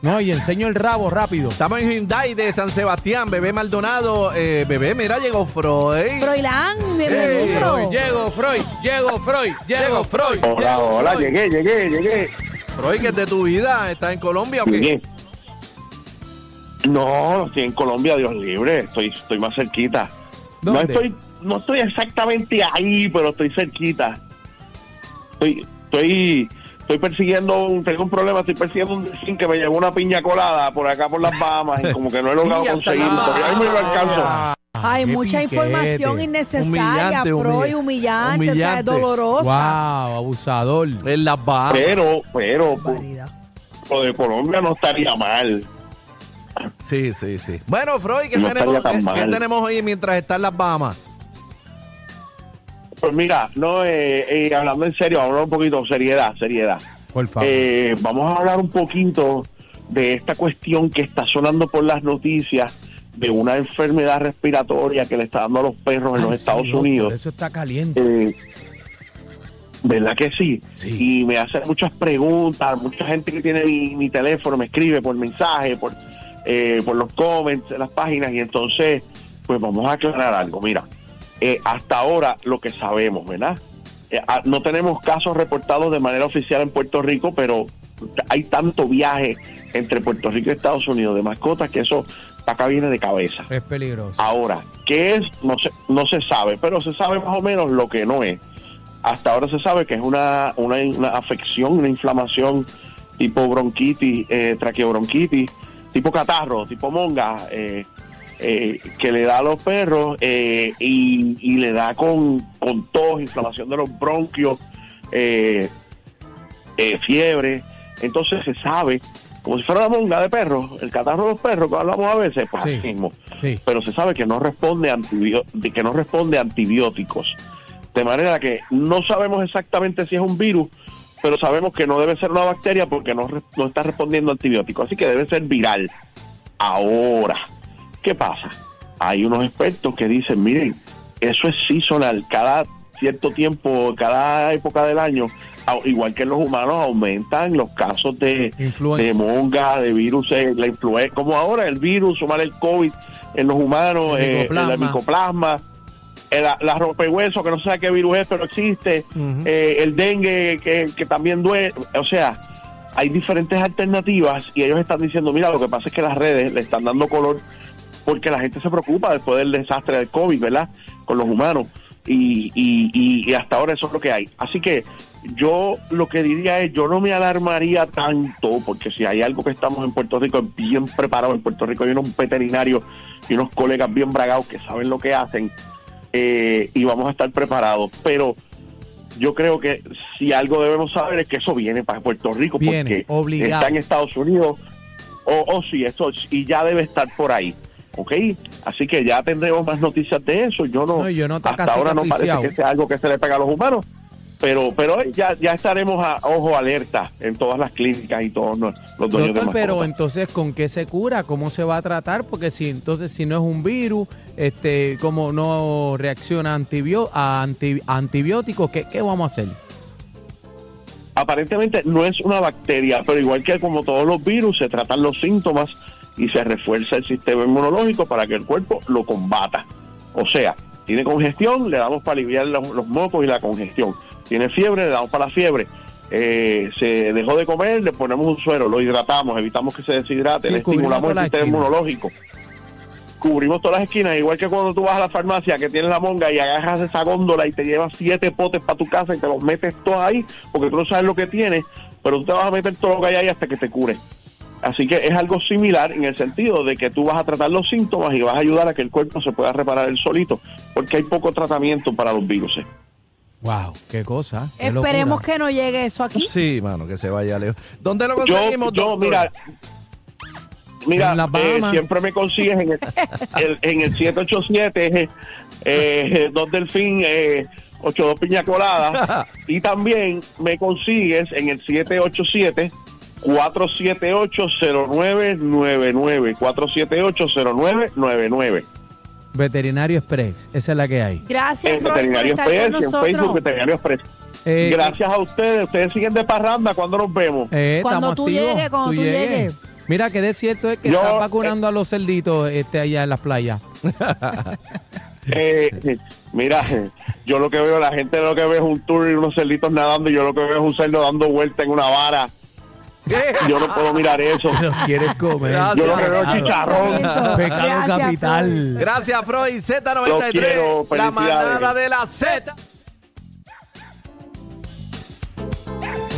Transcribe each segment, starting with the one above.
No, y enseño el rabo rápido. estamos en Hyundai de San Sebastián, bebé Maldonado. Eh, bebé, mira, llegó Freud. Froilán, Hey, bienvenido. Llego, Freud, llego, Freud, llego, Freud. Hola, llego, hola, Freud. llegué, llegué, llegué. Freud, que es de tu vida, ¿estás en Colombia o qué? Llegué. No, estoy en Colombia, Dios libre, estoy, estoy más cerquita. No estoy, no estoy exactamente ahí, pero estoy cerquita. Estoy, estoy, estoy persiguiendo, un, tengo un problema, estoy persiguiendo un delfín que me llevó una piña colada por acá por las Bahamas y como que no he logrado conseguirlo. ahí me lo alcanzo. Ah, Hay qué mucha piquete. información innecesaria, Humillante, humillante, o sea, es humillante. dolorosa. Wow, abusador. En las Bahamas. Pero, pero, Barbaridad. lo de Colombia no estaría mal. Sí, sí, sí. Bueno, Freud, ¿qué, No tenemos, qué- tenemos hoy mientras está en las Bahamas? Pues mira, no, eh, eh, hablando en serio, vamos a hablar un poquito, seriedad, seriedad. Por favor. Eh, vamos a hablar un poquito de esta cuestión que está sonando por las noticias de una enfermedad respiratoria que le está dando a los perros en los Estados Unidos. Eso está caliente. Eh, ¿Verdad que sí? Sí. Y me hacen muchas preguntas, mucha gente que tiene mi, mi teléfono me escribe por mensaje, por, eh, por los comments de las páginas y entonces, pues vamos a aclarar algo. Mira, eh, hasta ahora lo que sabemos, ¿verdad? Eh, ah, no tenemos casos reportados de manera oficial en Puerto Rico, pero hay tanto viaje entre Puerto Rico y Estados Unidos de mascotas que eso acá viene de cabeza. Es peligroso. Ahora, ¿qué es? No se, no se sabe, pero se sabe más o menos lo que no es. Hasta ahora se sabe que es una, una, una afección, una inflamación tipo bronquitis, eh, traqueobronquitis, tipo catarro, tipo monga, eh, eh, que le da a los perros eh, y, y le da con, con tos, inflamación de los bronquios, eh, eh, fiebre. Entonces se sabe, como si fuera la monga de perros, el catarro de los perros que hablamos a veces, pues Sí. así mismo Sí. pero se sabe que no responde a que no responde a antibióticos. De manera que no sabemos exactamente si es un virus, pero sabemos que no debe ser una bacteria porque no, no está respondiendo a antibióticos, así que debe ser viral. Ahora, ¿qué pasa? Hay unos expertos que dicen, miren, eso es seasonal, cada cierto tiempo, cada época del año, igual que en los humanos, aumentan los casos de, Influenza. de monga, de virus, eh, la influenza, como ahora el virus, sumar el COVID en los humanos, El eh, micoplasma. el micoplasma, eh, la, rompehueso, que no sabe qué virus es, pero existe, eh, el dengue, que, que también duele, o sea, hay diferentes alternativas y ellos están diciendo, mira, lo que pasa es que las redes le están dando color porque la gente se preocupa después del desastre del COVID, ¿verdad? Con los humanos. Y, y, hasta ahora eso es lo que hay. Así que yo lo que diría es, yo no me alarmaría tanto, porque si hay algo que estamos en Puerto Rico es bien preparado, en Puerto Rico hay unos veterinarios y unos colegas bien bragados que saben lo que hacen eh, y vamos a estar preparados. Pero yo creo que si algo debemos saber es que eso viene para Puerto Rico, Viene, porque obligado. está en Estados Unidos, o, o sí, eso y ya debe estar por ahí. ¿Ok? Así que ya tendremos más noticias de eso. Yo no, No, yo no hasta ahora no parece que sea algo que se le pega a los humanos, pero pero ya ya estaremos a ojo alerta en todas las clínicas y todos los, los dueños Doctor, de pero entonces, ¿con qué se cura? ¿Cómo se va a tratar? Porque si entonces, si no es un virus, este, ¿cómo no reacciona a, antibio- a anti- a antibióticos? ¿qué, ¿Qué vamos a hacer? aparentemente no es una bacteria, pero igual que como todos los virus, se tratan los síntomas y se refuerza el sistema inmunológico para que el cuerpo lo combata. O sea, tiene congestión, le damos para aliviar los, los mocos y la congestión. Tiene fiebre, le damos para la fiebre. Eh, se dejó de comer, le ponemos un suero, lo hidratamos, evitamos que se deshidrate, Sí, le estimulamos el sistema inmunológico. Cubrimos todas las esquinas, igual que cuando tú vas a la farmacia que tienes la monga y agarras esa góndola y te llevas siete potes para tu casa y te los metes todos ahí, porque tú no sabes lo que tienes, pero tú te vas a meter todo lo que hay ahí hasta que te cure. Así que es algo similar en el sentido de que tú vas a tratar los síntomas y vas a ayudar a que el cuerpo se pueda reparar el solito, porque hay poco tratamiento para los virus. Wow, qué cosa. qué Esperemos locura. que no llegue eso aquí. Sí, mano, que se vaya lejos. ¿Dónde lo Yo, conseguimos, yo doctor? mira, Mira, eh, siempre me consigues en el, el- en el 787 eh, eh, Dos Delfín eh, 82 Piña Colada y también me consigues en el 787 478-0999 478-0999 Veterinario Express, esa es la que hay. Gracias, En Roy, por Veterinario estar con Express y en Facebook. Veterinario Express. Eh, Gracias a ustedes. Ustedes siguen de parranda. ¿Cuándo nos vemos? eh, Cuando tú activos, llegues, cuando tú llegues. Mira que de cierto es que Yo, están vacunando a los cerditos este, allá en las playas. Eh, mira, yo lo que veo, la gente lo que ve es un tour y unos cerditos nadando. Y yo lo que veo es un cerdo dando vuelta en una vara. Yo no puedo mirar eso. Los quieres comer. Gracias. Yo es Pecado. chicharrón. Pecado Gracias, capital. Gracias, Freud. Los Z93, quiero, la manada de la Z.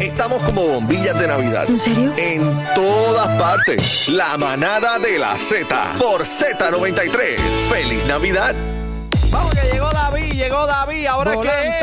Estamos como bombillas de Navidad. ¿En serio? En todas partes. La manada de la Z. Por Z93. ¡Feliz Navidad! Vamos que llegó David, llegó David. Ahora que